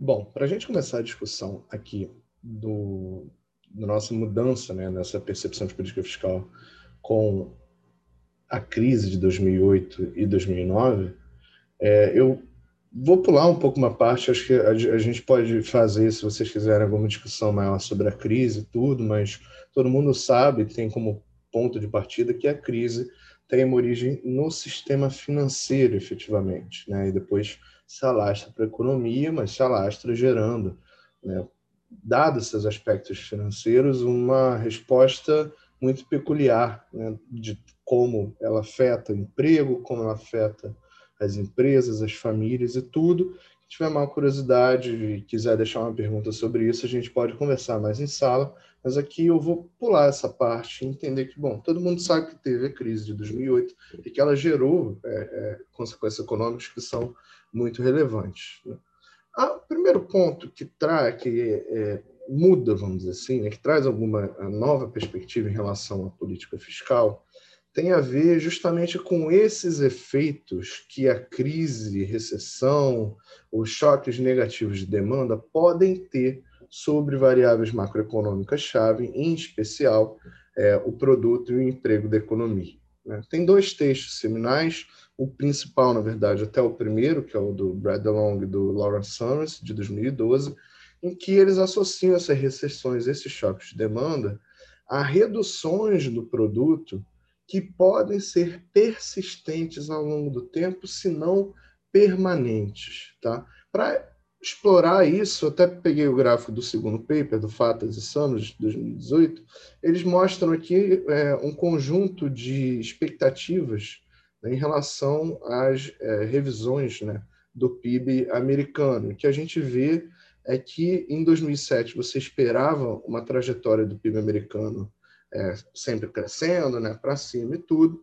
Bom, para a gente começar a discussão aqui do, da nossa mudança né, nessa percepção de política fiscal com a crise de 2008 e 2009, é, eu vou pular um pouco uma parte, acho que a, a, gente pode fazer, se vocês quiserem, alguma discussão maior sobre a crise e tudo, mas todo mundo sabe, tem como ponto de partida que a crise tem origem no sistema financeiro, efetivamente, né? e depois se alastra para a economia, mas se alastra gerando, né? dados esses aspectos financeiros, uma resposta muito peculiar né? de como ela afeta o emprego, como ela afeta as empresas, as famílias e tudo. Se tiver uma curiosidade e quiser deixar uma pergunta sobre isso, a gente pode conversar mais em sala, mas aqui eu vou pular essa parte e entender que, bom, todo mundo sabe que teve a crise de 2008 e que ela gerou é, é, consequências econômicas que são muito relevantes. Né? O primeiro ponto que traz, que é, muda, vamos dizer assim, né, que traz alguma nova perspectiva em relação à política fiscal, tem a ver justamente com esses efeitos que a crise, recessão, os choques negativos de demanda podem ter sobre variáveis macroeconômicas-chave, em especial é, o produto e o emprego da economia. Né? Tem dois textos seminais, o principal, na verdade, até o primeiro, que é o do Brad DeLong e do Lawrence Summers, de 2012, em que eles associam essas recessões, esses choques de demanda, a reduções do produto que podem ser persistentes ao longo do tempo, se não permanentes. Tá? Para explorar isso, até peguei o gráfico do segundo paper, do Fatas e Sanos, de 2018, eles mostram aqui é, um conjunto de expectativas em relação às é, revisões né, do PIB americano. O que a gente vê é que em 2007 você esperava uma trajetória do PIB americano é, sempre crescendo, né, para cima e tudo.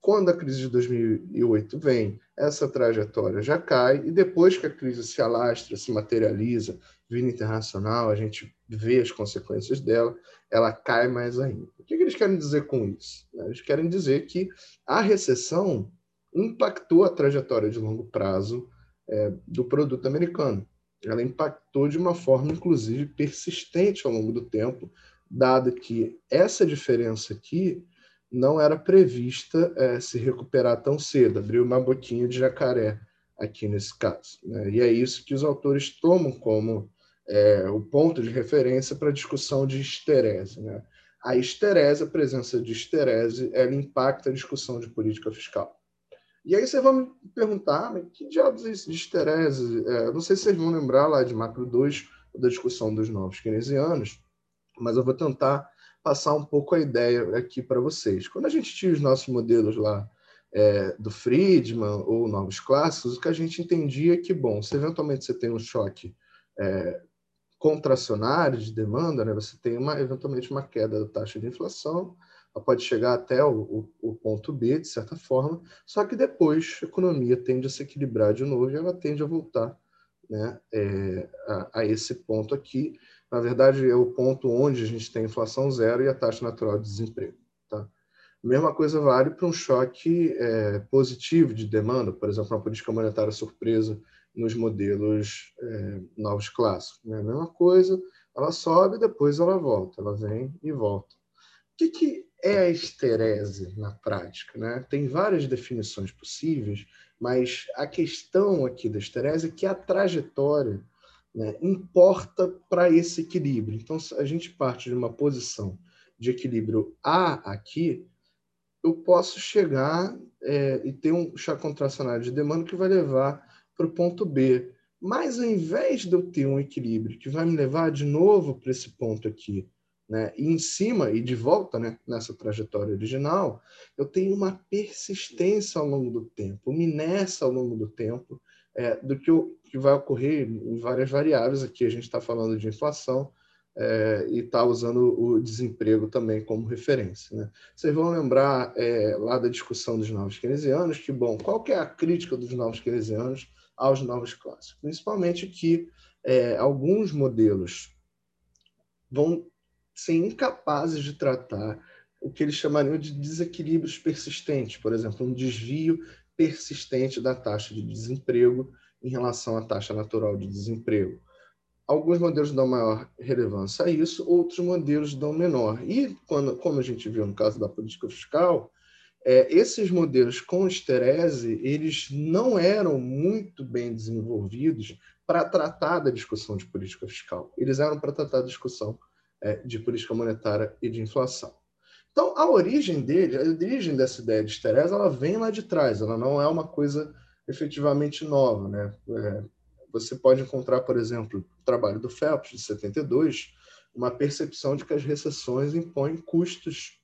Quando a crise de 2008 vem, essa trajetória já cai, e depois que a crise se alastra, se materializa, vindo internacional, a gente vê as consequências dela, ela cai mais ainda. O que eles querem dizer com isso? Eles querem dizer que a recessão impactou a trajetória de longo prazo é, do produto americano. Ela impactou de uma forma, inclusive, persistente ao longo do tempo, dado que essa diferença aqui não era prevista é, se recuperar tão cedo, abriu uma boquinha de jacaré aqui nesse caso. Né? E é isso que os autores tomam como é, o ponto de referência para a discussão de esterese. Né? A esterese, a presença de esterese, ela impacta a discussão de política fiscal. E aí vocês vão me perguntar, mas que diabos é isso de esterese? É, não sei se vocês vão lembrar lá de Macro 2, da discussão dos novos keynesianos, mas eu vou tentar passar um pouco a ideia aqui para vocês. Quando a gente tinha os nossos modelos lá é, do Friedman ou novos clássicos, o que a gente entendia é que, bom, se eventualmente você tem um choque é, contracionário de demanda, né, você tem uma, eventualmente uma queda da taxa de inflação, ela pode chegar até o, o, o, ponto B, de certa forma, só que depois a economia tende a se equilibrar de novo e ela tende a voltar né, é, a, a, esse ponto aqui, na verdade, é o ponto onde a gente tem inflação zero e a taxa natural de desemprego. Tá? A mesma coisa vale para um choque é, positivo de demanda, por exemplo, uma política monetária surpresa nos modelos é, novos clássicos. Né? A mesma coisa, ela sobe depois ela volta, ela vem e volta. O que, que é a esterese na prática? Né? Tem várias definições possíveis, mas a questão aqui da esterese é que a trajetória né, importa para esse equilíbrio. Então, se a gente parte de uma posição de equilíbrio A aqui, eu posso chegar é, e ter um chá contracionário de demanda que vai levar para o ponto B. Mas ao invés de eu ter um equilíbrio que vai me levar de novo para esse ponto aqui, né, e em cima e de volta né, nessa trajetória original, eu tenho uma persistência ao longo do tempo, uma inércia ao longo do tempo, é, do que, o, que vai ocorrer em várias variáveis. Aqui a gente está falando de inflação é, e está usando o desemprego também como referência. Né? Vocês vão lembrar é, lá da discussão dos novos keynesianos que, bom, qual que é a crítica dos novos keynesianos aos novos clássicos? Principalmente que é, alguns modelos vão ser incapazes de tratar o que eles chamariam de desequilíbrios persistentes, por exemplo, um desvio persistente da taxa de desemprego em relação à taxa natural de desemprego. alguns modelos dão maior relevância a isso, outros modelos dão menor. E, quando, como a gente viu no caso da política fiscal, é, esses modelos com esterese, eles não eram muito bem desenvolvidos para tratar da discussão de política fiscal. Eles eram para tratar da discussão é, de política monetária e de inflação. Então, a origem dele, a origem dessa ideia de esterese, ela vem lá de trás, ela não é uma coisa efetivamente nova. Né? É, você pode encontrar, por exemplo, o trabalho do Phelps, de 72, uma percepção de que as recessões impõem custos,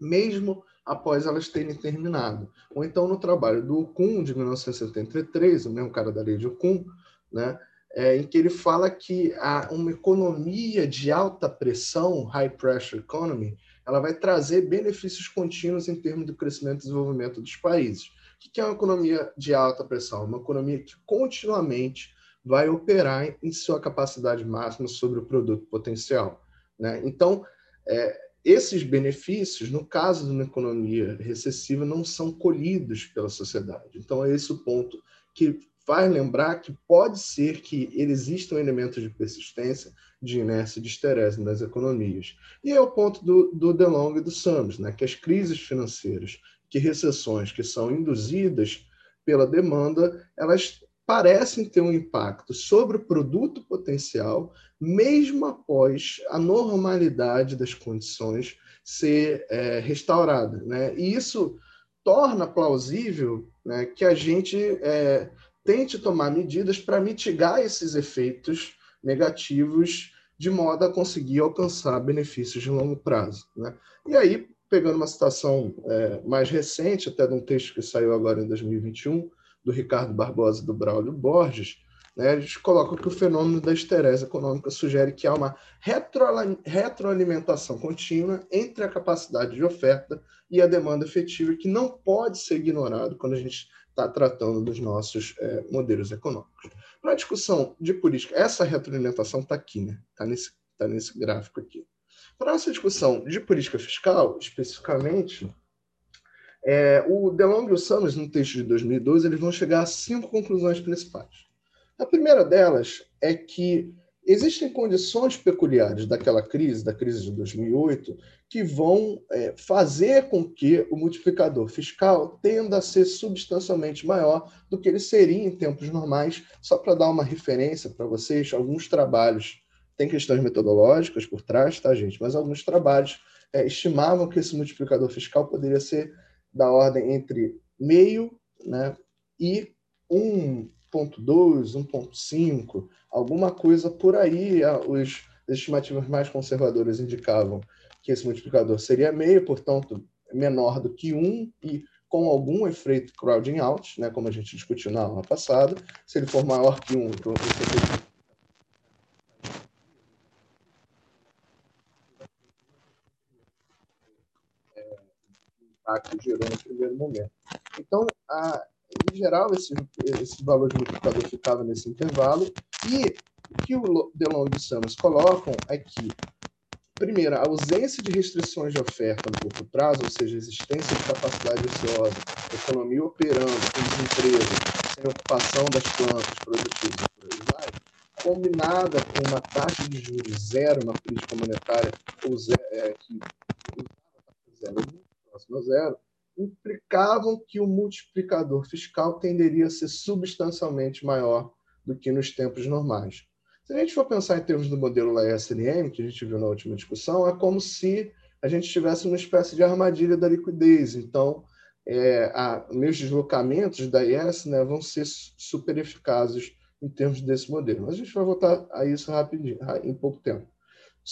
mesmo após elas terem terminado. Ou então no trabalho do Okun, de 1973, o mesmo cara da lei de Okun, né, é, em que ele fala que a, uma economia de alta pressão, high pressure economy, ela vai trazer benefícios contínuos em termos do crescimento e desenvolvimento dos países. O que é uma economia de alta pressão? Uma economia que continuamente vai operar em sua capacidade máxima sobre o produto potencial. Né? Então, é, esses benefícios, no caso de uma economia recessiva, não são colhidos pela sociedade. Então, é esse o ponto que faz lembrar que pode ser que existam elementos de persistência, de inércia, de esterese nas economias. E é o ponto do, do DeLong e do Summers, né? que as crises financeiras, que recessões que são induzidas pela demanda, elas parecem ter um impacto sobre o produto potencial, mesmo após a normalidade das condições ser é, restaurada. Né? E isso torna plausível né, que a gente é, tente tomar medidas para mitigar esses efeitos negativos de modo a conseguir alcançar benefícios de longo prazo. Né? E aí, pegando uma citação é, mais recente, até de um texto que saiu agora em 2021, do Ricardo Barbosa e do Braulio Borges, né, eles colocam que o fenômeno da esterese econômica sugere que há uma retroalimentação contínua entre a capacidade de oferta e a demanda efetiva, que não pode ser ignorado quando a gente está tratando dos nossos é, modelos econômicos. Para a discussão de política, essa retroalimentação está aqui, né? Está nesse, tá nesse gráfico aqui. Para essa discussão de política fiscal, especificamente, é, o DeLong e o Summers, no texto de 2012, eles vão chegar a cinco conclusões principais. A primeira delas é que existem condições peculiares daquela crise, da crise de 2008, que vão é, fazer com que o multiplicador fiscal tenda a ser substancialmente maior do que ele seria em tempos normais. Só para dar uma referência para vocês, alguns trabalhos, tem questões metodológicas por trás, tá, gente? Mas alguns trabalhos é, estimavam que esse multiplicador fiscal poderia ser da ordem entre meio né, e 1.2, 1.5, alguma coisa por aí. Os estimativas mais conservadoras indicavam que esse multiplicador seria meio, portanto, menor do que 1 e com algum efeito crowding out, né, como a gente discutiu na aula passada. Se ele for maior que 1, então esse efeito impacto gerou no primeiro momento. Então, a, em geral, esse, esse valor de multiplicador ficava nesse intervalo, e o que o DeLong e Summers colocam é que, primeiro, a ausência de restrições de oferta no curto prazo, ou seja, a existência de capacidade ociosa, economia operando, com desemprego, sem ocupação das plantas produtivas, por aí vai, combinada com uma taxa de juros zero na política monetária, ou zero, é, que zero próximo a zero, implicavam que o multiplicador fiscal tenderia a ser substancialmente maior do que nos tempos normais. Se a gente for pensar em termos do modelo da SNM, que a gente viu na última discussão, é como se a gente tivesse uma espécie de armadilha da liquidez. Então, é, a, meus deslocamentos da IS né, vão ser super eficazes em termos desse modelo. Mas a gente vai voltar a isso rapidinho, em pouco tempo.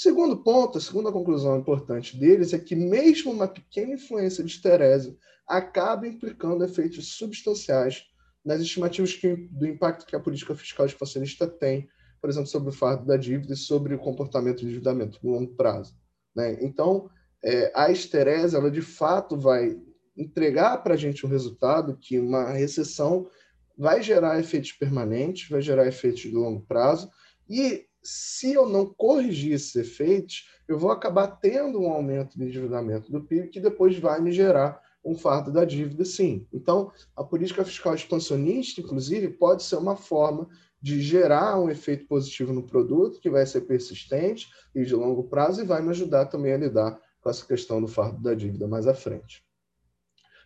Segundo ponto, a segunda conclusão importante deles é que mesmo uma pequena influência de esterese acaba implicando efeitos substanciais nas estimativas que, do impacto que a política fiscal expansionista tem, por exemplo, sobre o fardo da dívida e sobre o comportamento de endividamento no longo prazo. Né? Então, é, a esterese, ela de fato vai entregar para a gente um resultado que uma recessão vai gerar efeitos permanentes, vai gerar efeitos de longo prazo, e se eu não corrigir esses efeitos, eu vou acabar tendo um aumento do endividamento do PIB que depois vai me gerar um fardo da dívida, sim. Então, a política fiscal expansionista, inclusive, pode ser uma forma de gerar um efeito positivo no produto que vai ser persistente e de longo prazo e vai me ajudar também a lidar com essa questão do fardo da dívida mais à frente.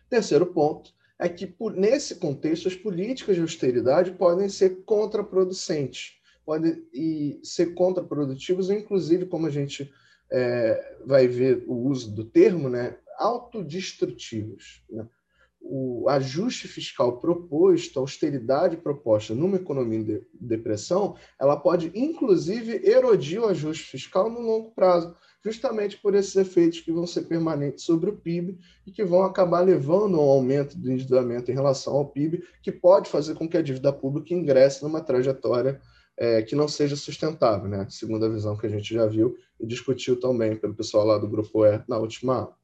Terceiro ponto é que, por, nesse contexto, as políticas de austeridade podem ser contraproducentes, podem ser contraprodutivos, inclusive, como a gente é, vai ver o uso do termo, né, autodestrutivos. Né? o ajuste fiscal proposto, a austeridade proposta numa economia de depressão, ela pode inclusive erodir o ajuste fiscal no longo prazo, justamente por esses efeitos que vão ser permanentes sobre o PIB e que vão acabar levando ao aumento do endividamento em relação ao PIB, que pode fazer com que a dívida pública ingresse numa trajetória é, que não seja sustentável, né? segundo a visão que a gente já viu e discutiu também pelo pessoal lá do Grupo E na última aula.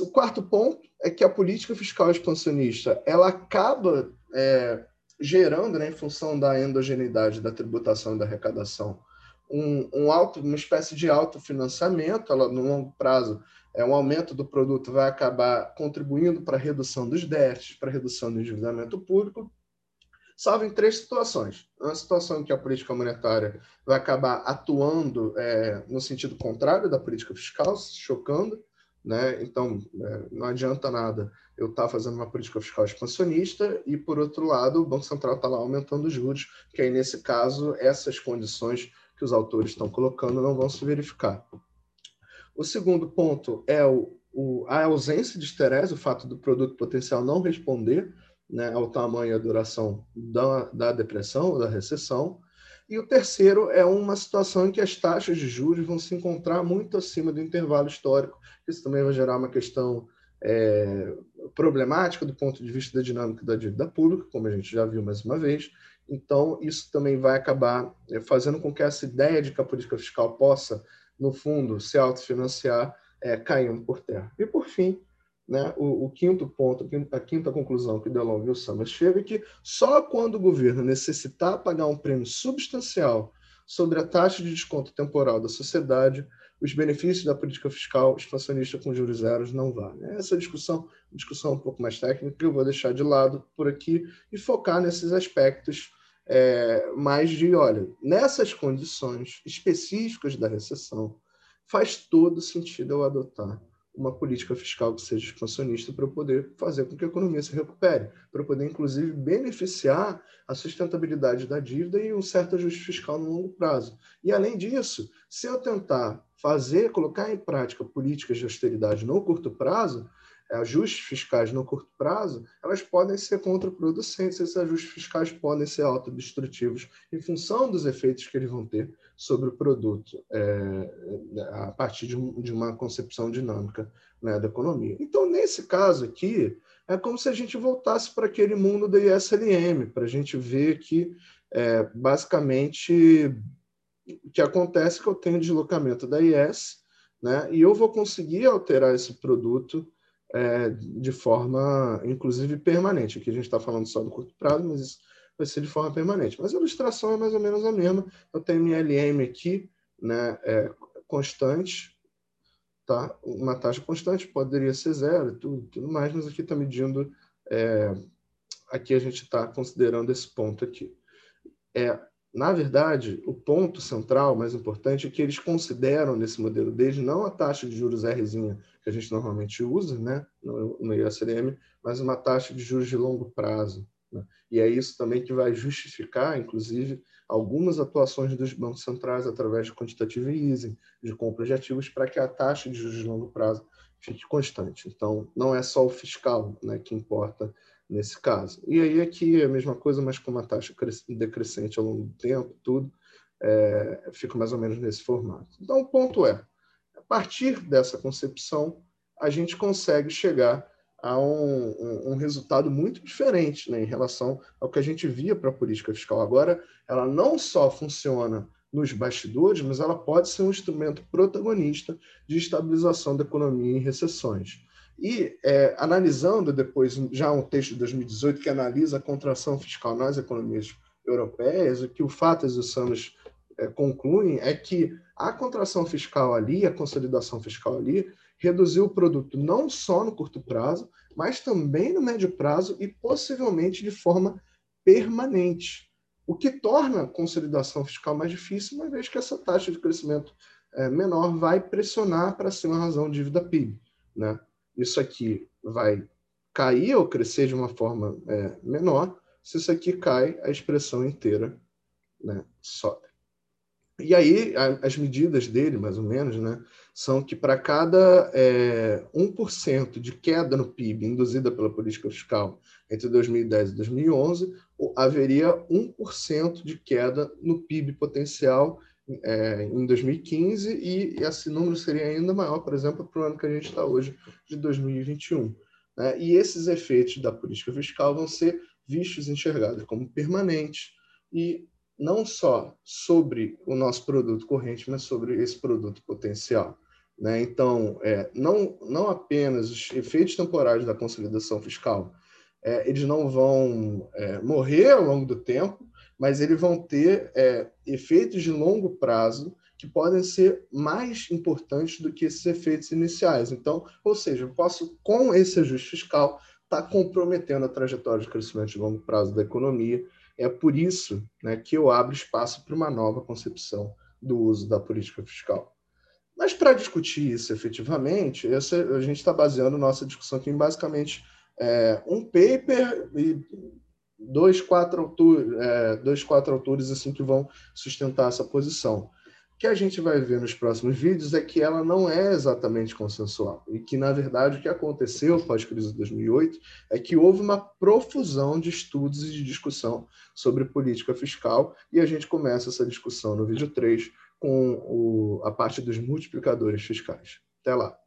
O quarto ponto é que a política fiscal expansionista ela acaba é, gerando, né, em função da endogeneidade da tributação e da arrecadação, um, um alto, uma espécie de autofinanciamento, ela, no longo prazo, é, um aumento do produto vai acabar contribuindo para a redução dos déficits, para a redução do endividamento público, salvo em três situações. Uma situação em que a política monetária vai acabar atuando é, no sentido contrário da política fiscal, chocando, né? Então, é, não adianta nada eu estar tá fazendo uma política fiscal expansionista e, por outro lado, o Banco Central está lá aumentando os juros, que aí, nesse caso, essas condições que os autores estão colocando não vão se verificar. O segundo ponto é o, o, a ausência de esterese, o fato do produto potencial não responder né, ao tamanho e à duração da, da depressão da recessão. E o terceiro é uma situação em que as taxas de juros vão se encontrar muito acima do intervalo histórico. Isso também vai gerar uma questão é, problemática do ponto de vista da dinâmica da dívida pública, como a gente já viu mais uma vez. Então, isso também vai acabar é, fazendo com que essa ideia de que a política fiscal possa, no fundo, se autofinanciar, é, caindo por terra. E, por fim, né, o, o, quinto ponto, a quinta conclusão que o Summers chegam é que só quando o governo necessitar pagar um prêmio substancial sobre a taxa de desconto temporal da sociedade, os benefícios da política fiscal expansionista com juros zeros não valem. Essa discussão, discussão um pouco mais técnica, que eu vou deixar de lado por aqui e focar nesses aspectos é, mais de, olha, nessas condições específicas da recessão, faz todo sentido eu adotar uma política fiscal que seja expansionista para poder fazer com que a economia se recupere, para poder, inclusive, beneficiar a sustentabilidade da dívida e um certo ajuste fiscal no longo prazo. E, além disso, se eu tentar fazer, colocar em prática políticas de austeridade no curto prazo, ajustes fiscais no curto prazo, elas podem ser contraproducentes, esses ajustes fiscais podem ser autodestrutivos em função dos efeitos que eles vão ter sobre o produto é, a partir de, de, uma concepção dinâmica né, da economia. Então, nesse caso aqui, é como se a gente voltasse para aquele mundo da ISLM, para a gente ver que, é, basicamente, o que acontece é que eu tenho deslocamento da IS, né, e eu vou conseguir alterar esse produto é, de forma, inclusive, permanente. Aqui a gente está falando só do curto prazo, mas isso vai ser de forma permanente. Mas a ilustração é mais ou menos a mesma. Eu tenho minha LM aqui, né, é, constante, tá? Uma taxa constante poderia ser zero e tudo, tudo mais, mas aqui está medindo. É, aqui a gente está considerando esse ponto aqui. É, na verdade, o ponto central, mais importante, é que eles consideram nesse modelo deles não a taxa de juros Rzinha que a gente normalmente usa né, no, no ISLM, mas uma taxa de juros de longo prazo. Né? E é isso também que vai justificar, inclusive, algumas atuações dos bancos centrais através de quantitative easing, de compra de ativos, para que a taxa de juros de longo prazo fique constante. Então, não é só o fiscal né, que importa nesse caso. E aí aqui é a mesma coisa, mas com uma taxa decrescente ao longo do tempo, tudo, é, fica mais ou menos nesse formato. Então, o ponto é, a partir dessa concepção, a gente consegue chegar a um, um, um resultado muito diferente né, em relação ao que a gente via para a política fiscal. Agora, ela não só funciona nos bastidores, mas ela pode ser um instrumento protagonista de estabilização da economia em recessões. E é, analisando depois já um texto de 2018 que analisa a contração fiscal nas economias europeias, o que o Fatas e o Samos é, concluem é que a contração fiscal ali, a consolidação fiscal ali, reduziu o produto não só no curto prazo, mas também no médio prazo e possivelmente de forma permanente. o que torna a consolidação fiscal mais difícil, uma vez que essa taxa de crescimento é, menor vai pressionar para cima a razão dívida PIB. Né? Isso aqui vai cair ou crescer de uma forma é, menor, se isso aqui cai, a expressão inteira né, sobe. E aí, a, as medidas dele, mais ou menos, né, são que para cada é, 1% de queda no PIB induzida pela política fiscal entre 2010 e 2011, haveria 1% de queda no PIB potencial é, em 2015, e esse número seria ainda maior, por exemplo, para o ano que a gente está hoje, de 2021. Né? E esses efeitos da política fiscal vão ser vistos enxergados como permanentes e não só sobre o nosso produto corrente, mas sobre esse produto potencial. Né? Então, é, não, não apenas os efeitos temporários da consolidação fiscal, é, eles não vão é, morrer ao longo do tempo, mas eles vão ter é, efeitos de longo prazo que podem ser mais importantes do que esses efeitos iniciais. Então, ou seja, eu posso, com esse ajuste fiscal, estar tá comprometendo a trajetória de crescimento de longo prazo da economia é por isso né, que eu abro espaço para uma nova concepção do uso da política fiscal. Mas para discutir isso efetivamente, essa, a gente está baseando nossa discussão aqui em basicamente é, um paper e dois, quatro, autores, é, dois, quatro autores assim que vão sustentar essa posição que a gente vai ver nos próximos vídeos é que ela não é exatamente consensual e que, na verdade, o que aconteceu pós-crise de 2008 é que houve uma profusão de estudos e de discussão sobre política fiscal e a gente começa essa discussão no vídeo 3 com o, a parte dos multiplicadores fiscais. Até lá!